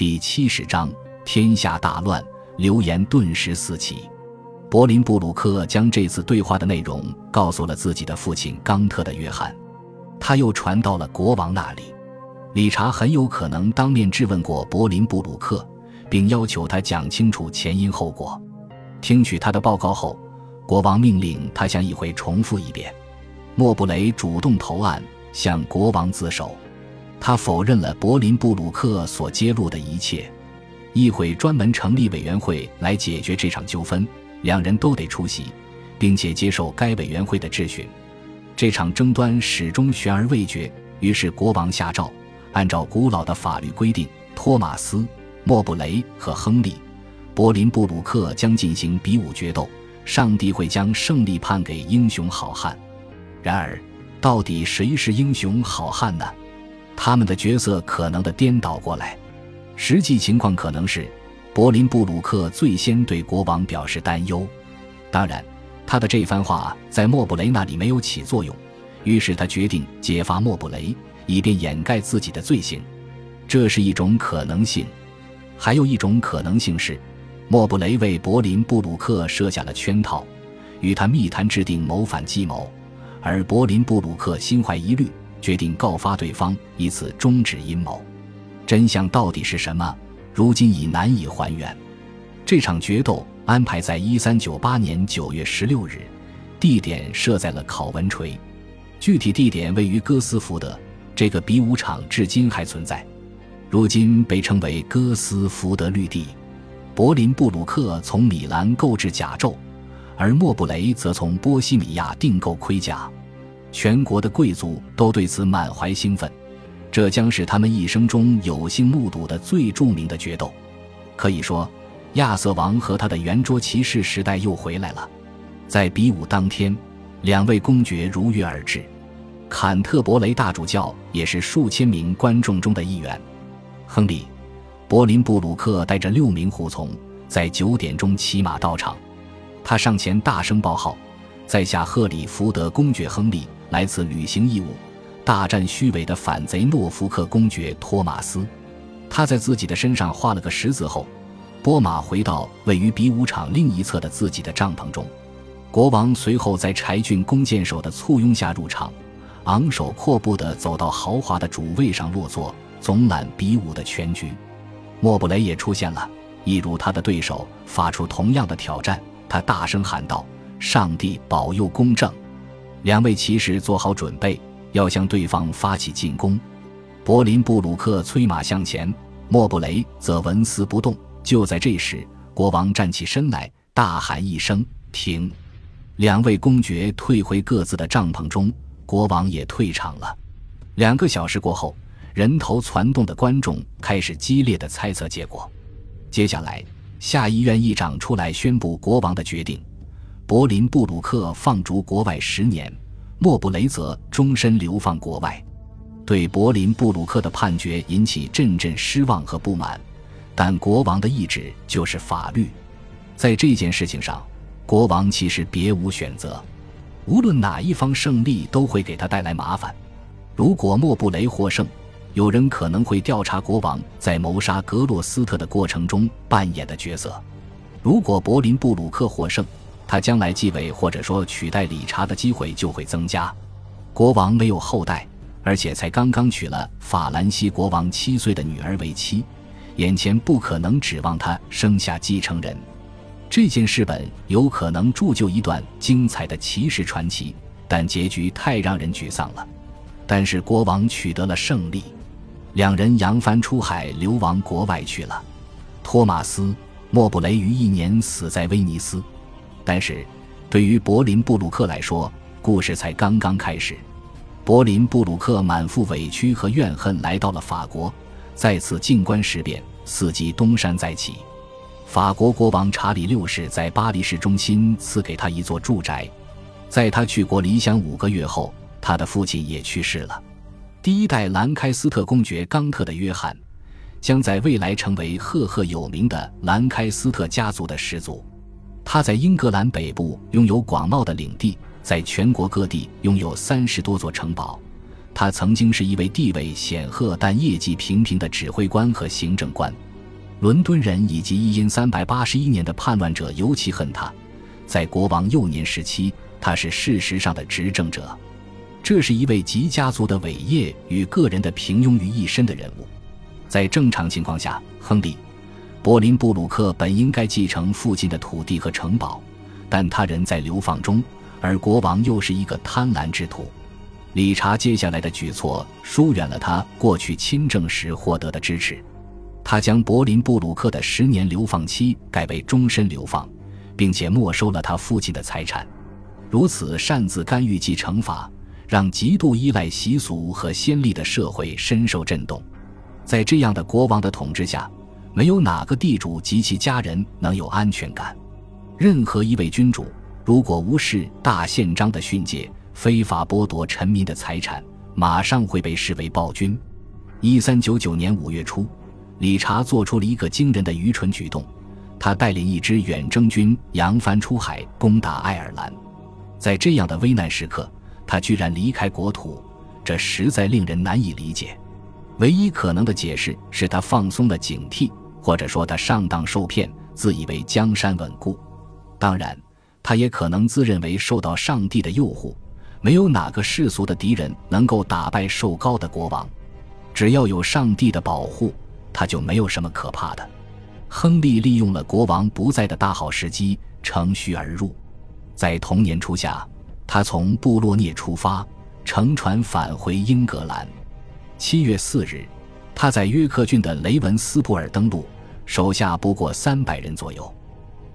第七十章，天下大乱，流言顿时四起。柏林布鲁克将这次对话的内容告诉了自己的父亲冈特的约翰，他又传到了国王那里。理查很有可能当面质问过柏林布鲁克，并要求他讲清楚前因后果。听取他的报告后，国王命令他向议会重复一遍。莫布雷主动投案，向国王自首。他否认了柏林布鲁克所揭露的一切。议会专门成立委员会来解决这场纠纷。两人都得出席，并且接受该委员会的质询。这场争端始终悬而未决。于是国王下诏，按照古老的法律规定，托马斯、莫布雷和亨利·柏林布鲁克将进行比武决斗。上帝会将胜利判给英雄好汉。然而，到底谁是英雄好汉呢？他们的角色可能的颠倒过来。实际情况可能是。柏林布鲁克最先对国王表示担忧，当然，他的这番话在莫布雷那里没有起作用，于是他决定揭发莫布雷，以便掩盖自己的罪行。这是一种可能性，还有一种可能性是，莫布雷为柏林布鲁克设下了圈套，与他密谈制定谋反计谋，而柏林布鲁克心怀疑虑，决定告发对方，以此终止阴谋。真相到底是什么？如今已难以还原。这场决斗安排在一三九八年九月十六日，地点设在了考文垂，具体地点位于哥斯福德。这个比武场至今还存在，如今被称为哥斯福德绿地。柏林布鲁克从米兰购置甲胄，而莫布雷则从波西米亚订购盔甲。全国的贵族都对此满怀兴奋。这将是他们一生中有幸目睹的最著名的决斗。可以说，亚瑟王和他的圆桌骑士时代又回来了。在比武当天，两位公爵如约而至。坎特伯雷大主教也是数千名观众中的一员。亨利·柏林布鲁克带着六名护从，在九点钟骑马到场。他上前大声报号：“在下赫里福德公爵亨利，来自履行义务。”大战虚伪的反贼诺福克公爵托马斯，他在自己的身上画了个十字后，波马回到位于比武场另一侧的自己的帐篷中。国王随后在柴郡弓箭手的簇拥下入场，昂首阔步地走到豪华的主位上落座，总揽比武的全局。莫布雷也出现了，一如他的对手，发出同样的挑战。他大声喊道：“上帝保佑公正！”两位骑士做好准备。要向对方发起进攻，柏林布鲁克催马向前，莫布雷则纹丝不动。就在这时，国王站起身来，大喊一声：“停！”两位公爵退回各自的帐篷中，国王也退场了。两个小时过后，人头攒动的观众开始激烈的猜测结果。接下来，下议院议长出来宣布国王的决定：柏林布鲁克放逐国外十年。莫布雷泽终身流放国外，对柏林布鲁克的判决引起阵阵失望和不满。但国王的意志就是法律，在这件事情上，国王其实别无选择。无论哪一方胜利，都会给他带来麻烦。如果莫布雷获胜，有人可能会调查国王在谋杀格洛斯特的过程中扮演的角色；如果柏林布鲁克获胜，他将来继位或者说取代理查的机会就会增加。国王没有后代，而且才刚刚娶了法兰西国王七岁的女儿为妻，眼前不可能指望他生下继承人。这件事本有可能铸就一段精彩的骑士传奇，但结局太让人沮丧了。但是国王取得了胜利，两人扬帆出海，流亡国外去了。托马斯·莫布雷于一年死在威尼斯。但是，对于柏林布鲁克来说，故事才刚刚开始。柏林布鲁克满腹委屈和怨恨来到了法国，再次静观时变，伺机东山再起。法国国王查理六世在巴黎市中心赐给他一座住宅。在他去国离乡五个月后，他的父亲也去世了。第一代兰开斯特公爵冈特的约翰，将在未来成为赫赫有名的兰开斯特家族的始祖。他在英格兰北部拥有广袤的领地，在全国各地拥有三十多座城堡。他曾经是一位地位显赫但业绩平平的指挥官和行政官。伦敦人以及一因三百八十一年的叛乱者尤其恨他。在国王幼年时期，他是事实上的执政者。这是一位集家族的伟业与个人的平庸于一身的人物。在正常情况下，亨利·柏林布鲁克本应该继承父亲的土地和城堡，但他人在流放中，而国王又是一个贪婪之徒。理查接下来的举措疏远了他过去亲政时获得的支持。他将柏林布鲁克的十年流放期改为终身流放，并且没收了他父亲的财产。如此擅自干预及惩罚，让极度依赖习俗和先例的社会深受震动。在这样的国王的统治下，没有哪个地主及其家人能有安全感。任何一位君主如果无视大宪章的训诫，非法剥夺臣民的财产，马上会被视为暴君。一三九九年五月初，理查做出了一个惊人的愚蠢举动，他带领一支远征军扬帆出海，攻打爱尔兰。在这样的危难时刻，他居然离开国土，这实在令人难以理解。唯一可能的解释是他放松了警惕，或者说他上当受骗，自以为江山稳固。当然，他也可能自认为受到上帝的诱惑，没有哪个世俗的敌人能够打败瘦高的国王。只要有上帝的保护，他就没有什么可怕的。亨利利用了国王不在的大好时机，乘虚而入。在同年初夏，他从布洛涅出发，乘船返回英格兰。七月四日，他在约克郡的雷文斯普尔登陆，手下不过三百人左右。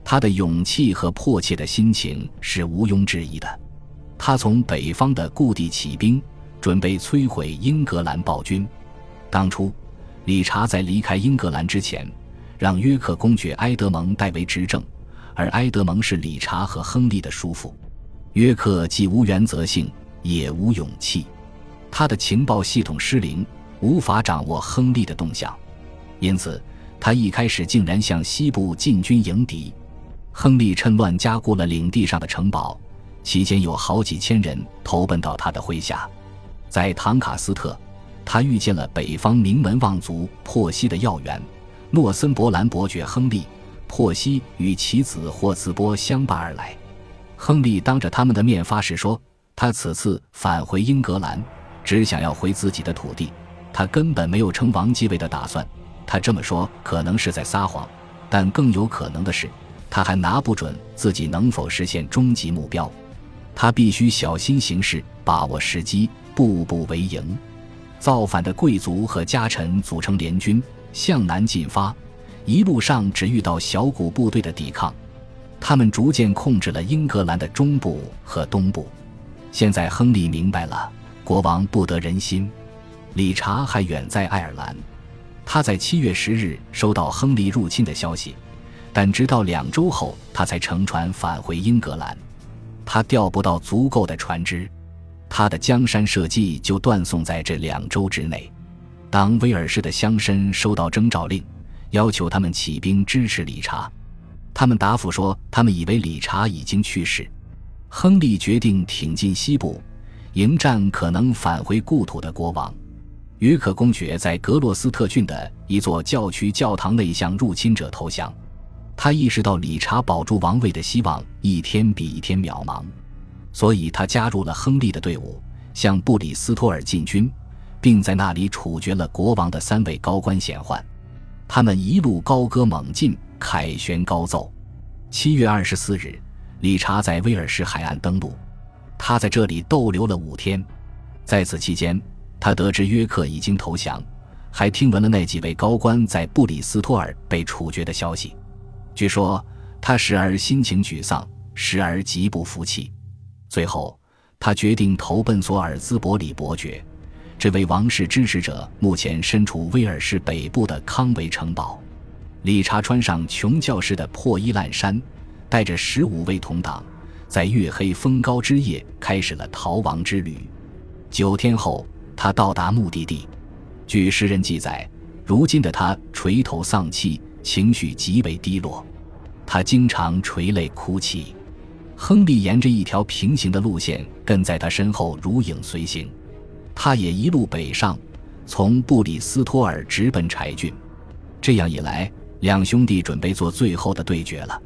他的勇气和迫切的心情是毋庸置疑的。他从北方的故地起兵，准备摧毁英格兰暴君。当初，理查在离开英格兰之前，让约克公爵埃德蒙代为执政，而埃德蒙是理查和亨利的叔父。约克既无原则性，也无勇气。他的情报系统失灵，无法掌握亨利的动向，因此他一开始竟然向西部进军迎敌。亨利趁乱加固了领地上的城堡，期间有好几千人投奔到他的麾下。在唐卡斯特，他遇见了北方名门望族珀西的要员诺森伯兰伯爵亨利。珀西与其子霍茨波相伴而来。亨利当着他们的面发誓说，他此次返回英格兰。只想要回自己的土地，他根本没有称王继位的打算。他这么说可能是在撒谎，但更有可能的是，他还拿不准自己能否实现终极目标。他必须小心行事，把握时机，步步为营。造反的贵族和家臣组成联军向南进发，一路上只遇到小股部队的抵抗。他们逐渐控制了英格兰的中部和东部。现在亨利明白了。国王不得人心，理查还远在爱尔兰。他在七月十日收到亨利入侵的消息，但直到两周后，他才乘船返回英格兰。他调不到足够的船只，他的江山社稷就断送在这两周之内。当威尔士的乡绅收到征召令，要求他们起兵支持理查，他们答复说，他们以为理查已经去世。亨利决定挺进西部。迎战可能返回故土的国王，约克公爵在格洛斯特郡的一座教区教堂内向入侵者投降。他意识到理查保住王位的希望一天比一天渺茫，所以他加入了亨利的队伍，向布里斯托尔进军，并在那里处决了国王的三位高官显宦。他们一路高歌猛进，凯旋高奏。七月二十四日，理查在威尔士海岸登陆。他在这里逗留了五天，在此期间，他得知约克已经投降，还听闻了那几位高官在布里斯托尔被处决的消息。据说他时而心情沮丧，时而极不服气。最后，他决定投奔索尔兹伯里伯爵，这位王室支持者目前身处威尔士北部的康维城堡。理查穿上穷教士的破衣烂衫，带着十五位同党。在月黑风高之夜，开始了逃亡之旅。九天后，他到达目的地。据诗人记载，如今的他垂头丧气，情绪极为低落。他经常垂泪哭泣。亨利沿着一条平行的路线跟在他身后，如影随形。他也一路北上，从布里斯托尔直奔柴郡。这样一来，两兄弟准备做最后的对决了。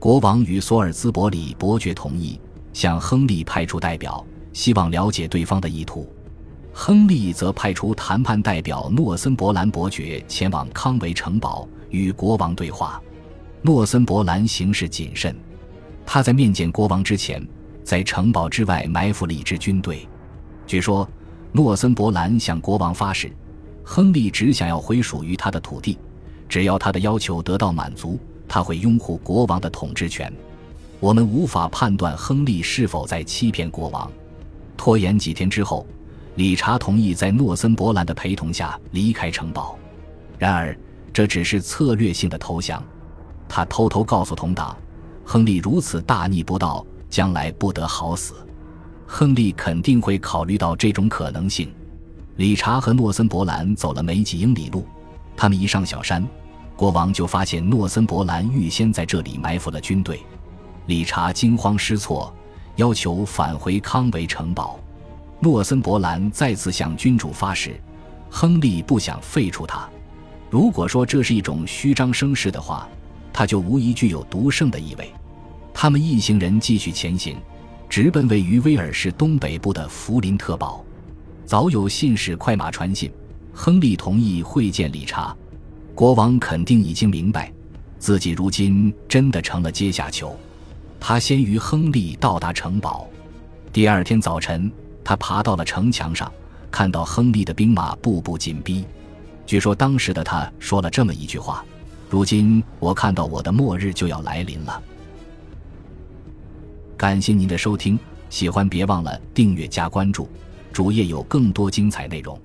国王与索尔兹伯里伯爵同意向亨利派出代表，希望了解对方的意图。亨利则派出谈判代表诺森伯兰伯爵前往康维城堡与国王对话。诺森伯兰行事谨慎，他在面见国王之前，在城堡之外埋伏了一支军队。据说，诺森伯兰向国王发誓，亨利只想要回属于他的土地，只要他的要求得到满足。他会拥护国王的统治权。我们无法判断亨利是否在欺骗国王。拖延几天之后，理查同意在诺森伯兰的陪同下离开城堡。然而，这只是策略性的投降。他偷偷告诉同党，亨利如此大逆不道，将来不得好死。亨利肯定会考虑到这种可能性。理查和诺森伯兰走了没几英里路，他们一上小山。国王就发现诺森伯兰预先在这里埋伏了军队，理查惊慌失措，要求返回康维城堡。诺森伯兰再次向君主发誓，亨利不想废除他。如果说这是一种虚张声势的话，他就无疑具有独胜的意味。他们一行人继续前行，直奔位于威尔士东北部的福林特堡。早有信使快马传信，亨利同意会见理查。国王肯定已经明白，自己如今真的成了阶下囚。他先于亨利到达城堡。第二天早晨，他爬到了城墙上，看到亨利的兵马步步紧逼。据说当时的他说了这么一句话：“如今我看到我的末日就要来临了。”感谢您的收听，喜欢别忘了订阅加关注，主页有更多精彩内容。